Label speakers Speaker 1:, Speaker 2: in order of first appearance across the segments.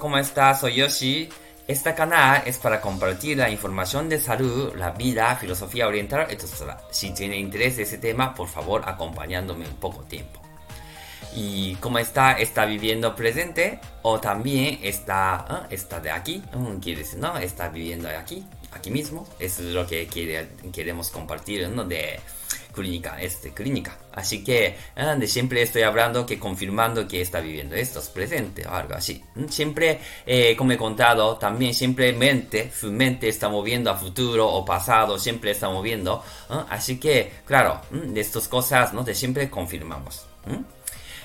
Speaker 1: ¿cómo estás? Soy Yoshi. Esta canal es para compartir la información de salud, la vida, filosofía oriental, etc. Si tiene interés en ese tema, por favor, acompañándome un poco tiempo. ¿Y cómo está? ¿Está viviendo presente? ¿O también está, ¿eh? está de aquí? Quiere decir, ¿no? Está viviendo aquí, aquí mismo. Eso es lo que quiere, queremos compartir, ¿no? De clínica, este, clínica. Así que ah, de siempre estoy hablando que confirmando que está viviendo esto, es presente o algo así. Mm, siempre, eh, como he contado, también siempre mente, su mente está moviendo a futuro o pasado, siempre está moviendo. Así que, claro, mm, de estas cosas, ¿no? De siempre confirmamos.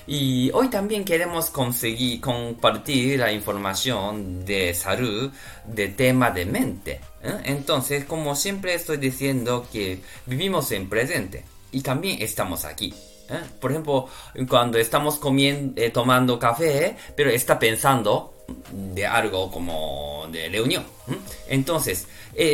Speaker 1: Y hoy también queremos conseguir compartir la información de salud de tema de mente. ¿eh? Entonces, como siempre estoy diciendo que vivimos en presente y también estamos aquí. ¿eh? Por ejemplo, cuando estamos comiendo, eh, tomando café, pero está pensando de algo como de reunión. Entonces,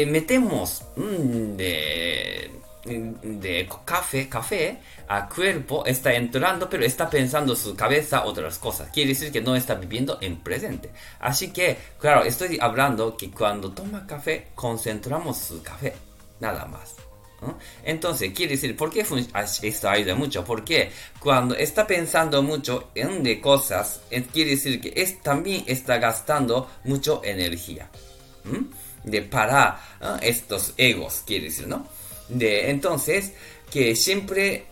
Speaker 1: metemos mm, de de café, café a cuerpo está entrando, pero está pensando su cabeza otras cosas. Quiere decir que no está viviendo en presente. Así que, claro, estoy hablando que cuando toma café, concentramos su café, nada más. Entonces, quiere decir, ¿por qué esto ayuda mucho? Porque cuando está pensando mucho en de cosas, quiere decir que es, también está gastando mucho energía. De para estos egos, quiere decir, ¿no? De, entonces, que siempre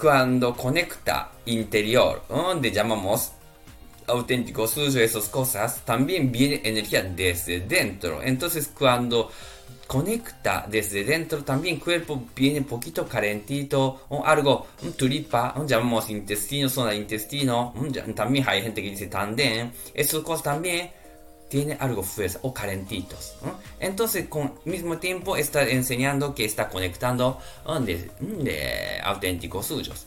Speaker 1: cuando conecta interior, donde llamamos auténtico suyo, esas cosas, también viene energía desde dentro. Entonces, cuando conecta desde dentro, también cuerpo viene un poquito calentito, o algo, un tulipa, llamamos intestino, zona de intestino, también hay gente que dice tanden, esas cosas también tiene algo fuerza o calentitos. Entonces, con mismo tiempo está enseñando que está conectando de, de auténticos suyos.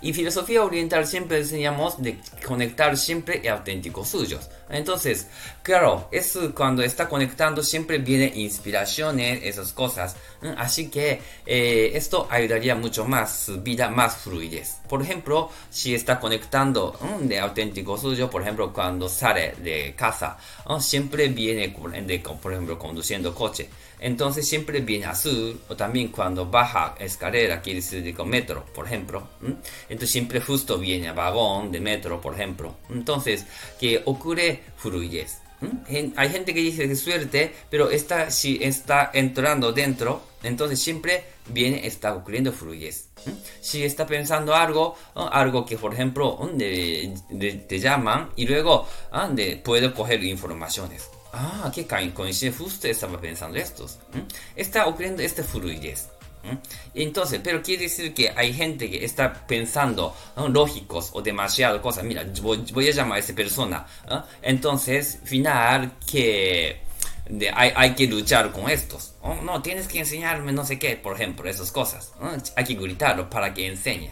Speaker 1: Y filosofía oriental siempre enseñamos de conectar siempre y auténticos suyos. Entonces, claro, es cuando está conectando siempre viene inspiraciones, esas cosas. Así que eh, esto ayudaría mucho más su vida más fluidez. Por ejemplo, si está conectando de auténtico suyo, por ejemplo, cuando sale de casa, siempre viene, de, por ejemplo, conduciendo coche. Entonces siempre viene azul, o también cuando baja escalera, quiere decir de metro, por ejemplo. Entonces siempre justo viene vagón de metro, por ejemplo. Entonces, que ocurre fluidez. Hay gente que dice de suerte, pero está, si está entrando dentro, entonces siempre viene, está ocurriendo fluidez. Si está pensando algo, algo que por ejemplo te llaman y luego de, puede coger informaciones. Ah, qué coincide, justo estaba pensando estos. Está ocurriendo esta fluidez. Entonces, pero quiere decir que hay gente que está pensando lógicos o demasiado cosas. Mira, voy, a llamar a esa persona. Entonces, final que hay, hay, que luchar con estos. no, tienes que enseñarme no sé qué, por ejemplo, esas cosas. Hay que gritarlo para que enseñe.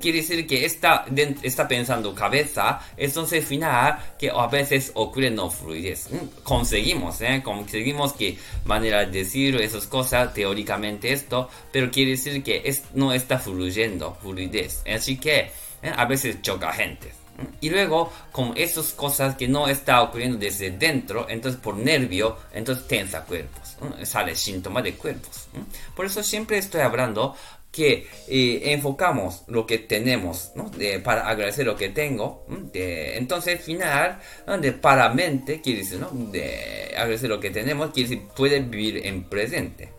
Speaker 1: quiere decir que está, está pensando cabeza, entonces final que a veces ocurre no fluidez. Conseguimos, ¿eh? conseguimos que manera de decir esas cosas, teóricamente esto, pero quiere decir que es, no está fluyendo, fluidez. Así que ¿eh? a veces choca gente. Y luego, con esas cosas que no está ocurriendo desde dentro, entonces por nervio, entonces tensa cuerpos, sale síntoma de cuerpos. Por eso siempre estoy hablando que eh, enfocamos lo que tenemos para agradecer lo que tengo. De, entonces, final, de para mente, quiere decir, ¿no? de agradecer lo que tenemos, quiere decir, puede vivir en presente.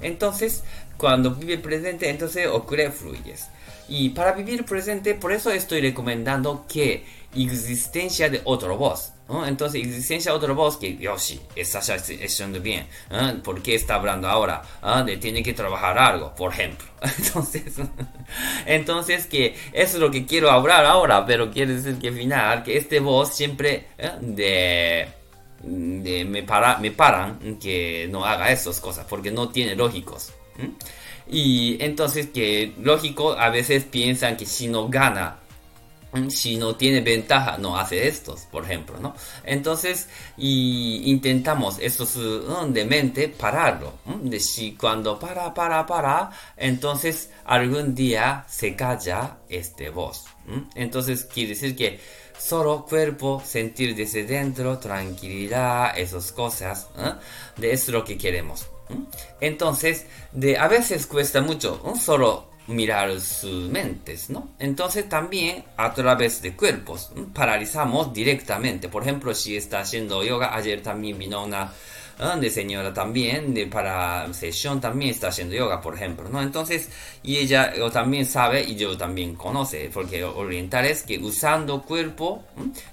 Speaker 1: Entonces, cuando vive presente, entonces ocurre fluyes. Y para vivir presente, por eso estoy recomendando que existencia de otro voz. Entonces, existencia de otro voz que Yoshi está haciendo bien. ¿eh? ¿Por qué está hablando ahora? ¿Ah? De tiene que trabajar algo, por ejemplo. Entonces, entonces que eso es lo que quiero hablar ahora, pero quiere decir que al final, que este voz siempre ¿eh? de, de me, para, me paran que no haga esas cosas, porque no tiene lógicos. Y entonces que lógico, a veces piensan que si no gana, si no tiene ventaja, no hace estos, por ejemplo, ¿no? Entonces, y intentamos estos de mente pararlo. De si cuando para, para, para, entonces algún día se calla este voz. Entonces quiere decir que solo cuerpo, sentir desde dentro, tranquilidad, esas cosas, ¿eh? de eso es lo que queremos. Entonces, de, a veces cuesta mucho solo mirar sus mentes, ¿no? Entonces también a través de cuerpos paralizamos directamente. Por ejemplo, si está haciendo yoga, ayer también vino una de señora también, de para sesión también está haciendo yoga, por ejemplo, ¿no? Entonces, y ella también sabe y yo también conoce, porque oriental es que usando cuerpo,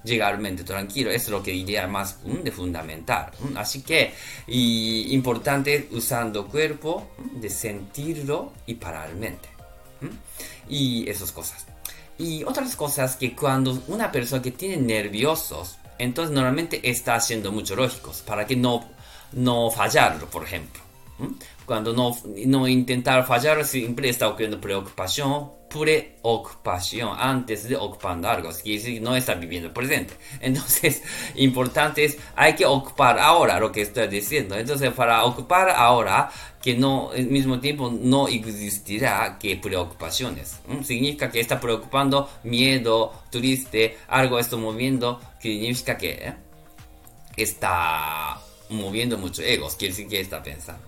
Speaker 1: llegar mente tranquilo, es lo que diría más de fundamental. Así que, importante usando cuerpo, de sentirlo y parar mente. Y esas cosas. Y otras cosas que cuando una persona que tiene nerviosos, entonces normalmente está haciendo mucho lógicos para que no no fallarlo, por ejemplo. Cuando no, no intentar fallar, siempre está ocurriendo preocupación, preocupación antes de ocupando algo. Quiere decir no está viviendo presente. Entonces, importante es, hay que ocupar ahora lo que estoy diciendo. Entonces, para ocupar ahora, que no, al mismo tiempo no existirá que preocupaciones. Significa que está preocupando, miedo, triste, algo está moviendo, significa que ¿eh? está moviendo mucho egos, quiere decir que está pensando.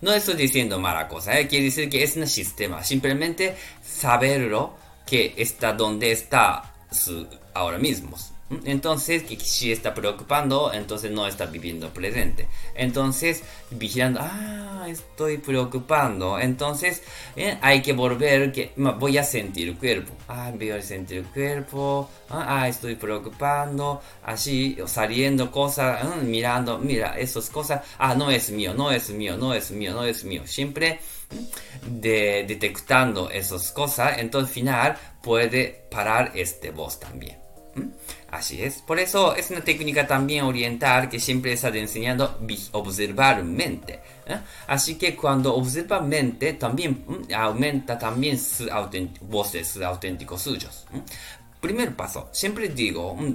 Speaker 1: No estoy diciendo mala cosa, ¿eh? quiere decir que es un sistema, simplemente saberlo que está donde está su, ahora mismo. Entonces, que si está preocupando, entonces no está viviendo presente. Entonces, vigilando, ah, estoy preocupando. Entonces, eh, hay que volver, que voy a sentir el cuerpo. Ah, voy a sentir el cuerpo. Ah, ah estoy preocupando. Así, saliendo cosas, ah, mirando, mira, esas cosas. Ah, no es mío, no es mío, no es mío, no es mío. Siempre de, detectando esas cosas, entonces al final puede parar este voz también. Así es. Por eso es una técnica también oriental que siempre está enseñando observar mente. ¿eh? Así que cuando observa mente también mm, aumenta también sus voces auténticos suyos. Primer paso, siempre digo, mm,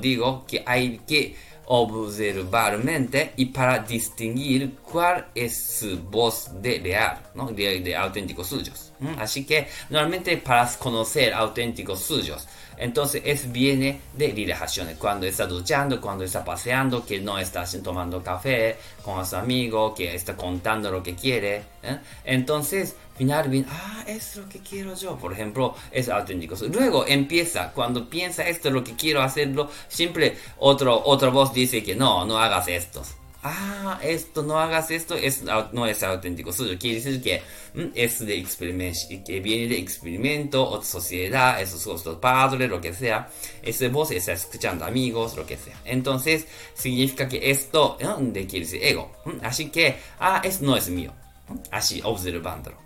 Speaker 1: digo que hay que observar mente y para distinguir cuál es su voz de real, ¿no? de, de auténticos suyos. Así que normalmente para conocer auténticos suyos, entonces es viene de relajaciones. Cuando está duchando, cuando está paseando, que no está tomando café con su amigo, que está contando lo que quiere. ¿eh? Entonces, final bien, ah, es lo que quiero yo. Por ejemplo, es auténtico. Luego empieza, cuando piensa esto es lo que quiero hacerlo, siempre otro, otra voz dice que no, no hagas esto ah, esto, no hagas esto, es, no es auténtico suyo. Quiere decir que mm, es de experimento, que viene de experimento, o sociedad, esos otros padres, lo que sea. Ese voz está escuchando amigos, lo que sea. Entonces, significa que esto, de quiere decir ego. Mm, así que, ah, esto no es mío. Mm, así, observándolo.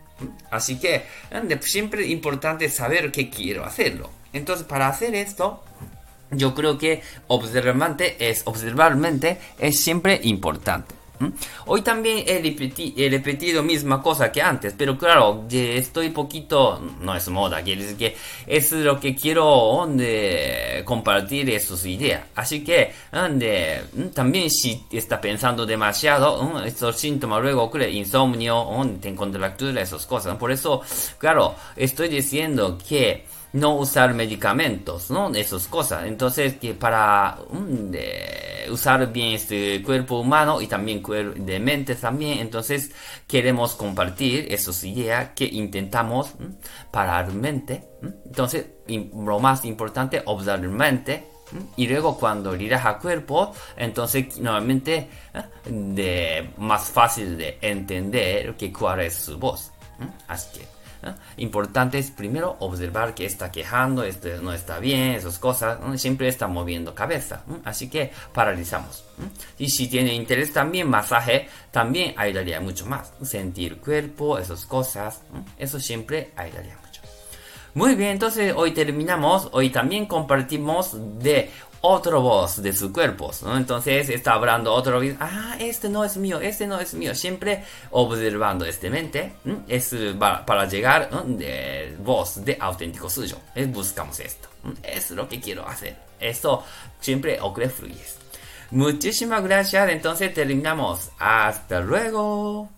Speaker 1: Así que, siempre es importante saber qué quiero hacerlo. Entonces, para hacer esto, yo creo que observante es, observarmente es siempre importante. Hoy también he, he, repetido misma cosa que antes, pero claro, estoy poquito, no es moda, quiere decir que es lo que quiero compartir esas ideas. Así que también si está pensando demasiado, estos síntomas luego ocurre insomnio, contractura, esas cosas. Por eso, claro, estoy diciendo que no usar medicamentos, ¿no? Esas cosas. Entonces, que para mm, usar bien este cuerpo humano y también de mente también, entonces queremos compartir esas ideas que intentamos parar mente. Entonces, lo más importante, observar mente. Y luego cuando relaja cuerpo, entonces nuevamente ¿eh? de más fácil de entender que cuál es su voz. Así que Importante es primero observar que está quejando, este no está bien, esas cosas, siempre está moviendo cabeza. Así que paralizamos. Y si tiene interés también, masaje también ayudaría mucho más. Sentir cuerpo, esas cosas, eso siempre ayudaría mucho. Muy bien, entonces hoy terminamos. Hoy también compartimos de otro voz de sus cuerpos, ¿no? Entonces está hablando otro voz, ah, este no es mío, este no es mío, siempre observando este mente, es para, llegar de voz de auténtico suyo, buscamos esto, es lo que quiero hacer, esto siempre ocurre fluye. Muchísimas gracias, entonces terminamos, hasta luego.